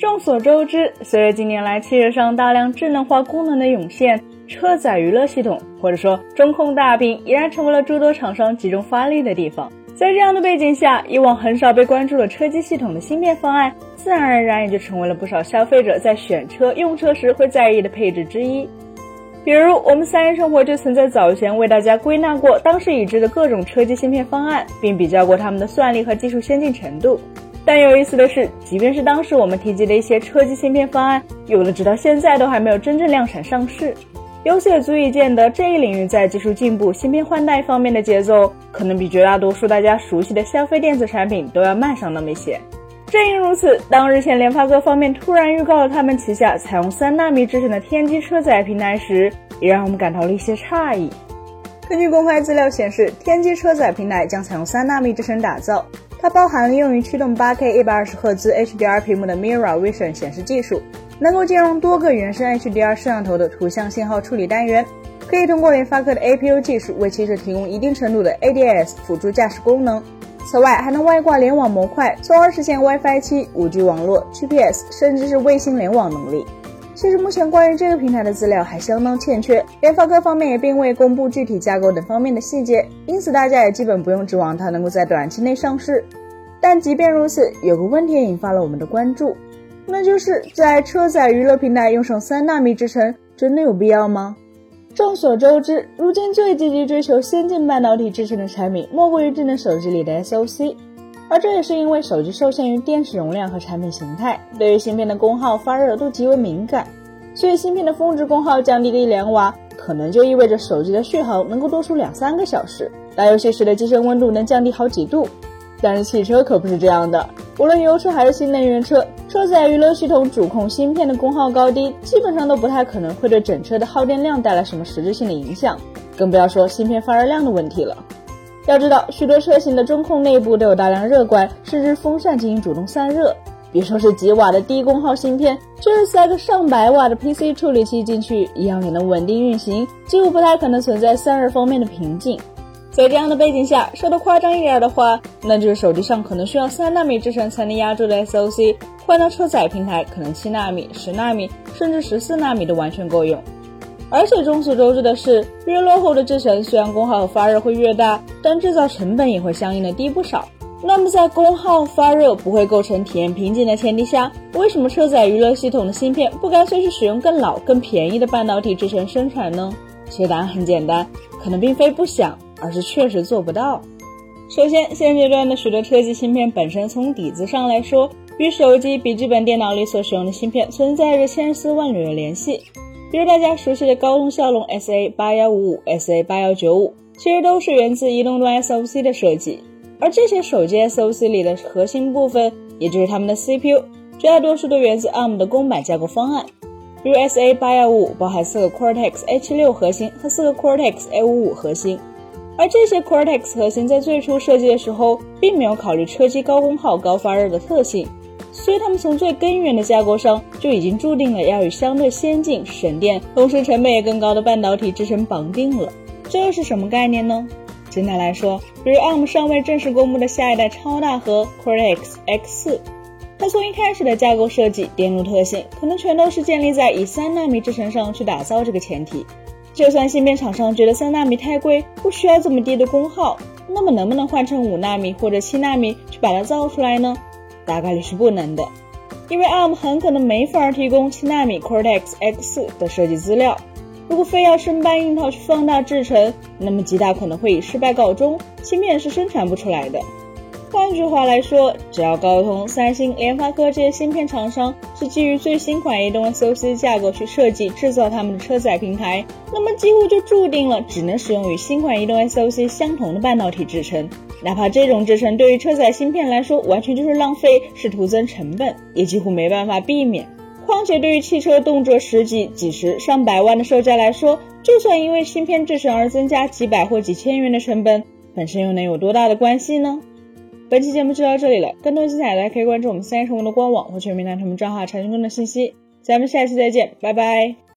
众所周知，随着近年来汽车上大量智能化功能的涌现，车载娱乐系统或者说中控大屏已然成为了诸多厂商集中发力的地方。在这样的背景下，以往很少被关注的车机系统的芯片方案，自然而然也就成为了不少消费者在选车用车时会在意的配置之一。比如，我们三人生活就曾在早前为大家归纳过当时已知的各种车机芯片方案，并比较过它们的算力和技术先进程度。但有意思的是，即便是当时我们提及的一些车机芯片方案，有的直到现在都还没有真正量产上市。由此也足以见得这一领域在技术进步、芯片换代方面的节奏，可能比绝大多数大家熟悉的消费电子产品都要慢上那么一些。正因如此，当日前联发科方面突然预告了他们旗下采用三纳米制程的天玑车载平台时，也让我们感到了一些诧异。根据公开资料显示，天玑车载平台将采用三纳米制程打造。它包含了用于驱动 8K 120赫兹 HDR 屏幕的 Mirror Vision 显示技术，能够兼容多个原生 HDR 摄像头的图像信号处理单元，可以通过联发科的 APU 技术为汽车提供一定程度的 ADS 辅助驾驶功能。此外，还能外挂联网模块，从而实现 WiFi 7、5G 网络、GPS，甚至是卫星联网能力。其实，目前关于这个平台的资料还相当欠缺，联发科方面也并未公布具体架构等方面的细节，因此大家也基本不用指望它能够在短期内上市。但即便如此，有个问题引发了我们的关注，那就是在车载娱乐平台用上三纳米制程，真的有必要吗？众所周知，如今最积极追求先进半导体制程的产品，莫过于智能手机里的 SOC，而这也是因为手机受限于电池容量和产品形态，对于芯片的功耗、发热都极为敏感。所以芯片的峰值功耗降低个一两瓦，可能就意味着手机的续航能够多出两三个小时，打游戏时的机身温度能降低好几度。但是汽车可不是这样的，无论油车还是新能源车，车载娱乐系统主控芯片的功耗高低，基本上都不太可能会对整车的耗电量带来什么实质性的影响，更不要说芯片发热量的问题了。要知道，许多车型的中控内部都有大量热管，甚至风扇进行主动散热。别说是几瓦的低功耗芯片，就是塞个上百瓦的 PC 处理器进去，一样也能稳定运行，几乎不太可能存在散热方面的瓶颈。在这样的背景下，说的夸张一点的话，那就是手机上可能需要三纳米制程才能压住的 SOC，换到车载平台可能七纳米、十纳米甚至十四纳米都完全够用。而且众所周知的是，越落后的制程虽然功耗和发热会越大，但制造成本也会相应的低不少。那么在功耗发热不会构成体验瓶颈的前提下，为什么车载娱乐系统的芯片不干脆是使用更老、更便宜的半导体制成生产呢？其实答案很简单，可能并非不想，而是确实做不到。首先，现阶段的许多车机芯片本身从底子上来说，与手机、笔记本电脑里所使用的芯片存在着千丝万缕的联系。比如大家熟悉的高通骁龙 SA 八幺五五、SA 八幺九五，其实都是源自移动端 SoC 的设计。而这些手机 SoC 里的核心部分，也就是它们的 CPU，绝大多数都源自 ARM 的公版架构方案。比如 SA 八幺五五包含四个 Cortex A 七六核心和四个 Cortex A 五五核心，而这些 Cortex 核心在最初设计的时候，并没有考虑车机高功耗、高发热的特性，所以它们从最根源的架构上就已经注定了要与相对先进、省电、同时成本也更高的半导体制成绑定了。这又是什么概念呢？简单来说，比如 ARM 尚未正式公布的下一代超大核 Cortex X4，它从一开始的架构设计、电路特性，可能全都是建立在以三纳米制程上去打造这个前提。就算芯片厂商觉得三纳米太贵，不需要这么低的功耗，那么能不能换成五纳米或者七纳米去把它造出来呢？大概率是不能的，因为 ARM 很可能没法提供七纳米 Cortex X4 的设计资料。如果非要生搬硬套去放大制成，那么极大可能会以失败告终，芯片是生产不出来的。换句话来说，只要高通、三星、联发科这些芯片厂商是基于最新款移动 SoC 架构去设计制造他们的车载平台，那么几乎就注定了只能使用与新款移动 SoC 相同的半导体制成。哪怕这种制成对于车载芯片来说完全就是浪费，是徒增成本，也几乎没办法避免。况且，对于汽车动辄十几、几十、上百万的售价来说，就算因为芯片制成而增加几百或几千元的成本，本身又能有多大的关系呢？本期节目就到这里了，更多精彩大家可以关注我们三叶虫的官网或全民男同们账号查询更多信息。咱们下期再见，拜拜。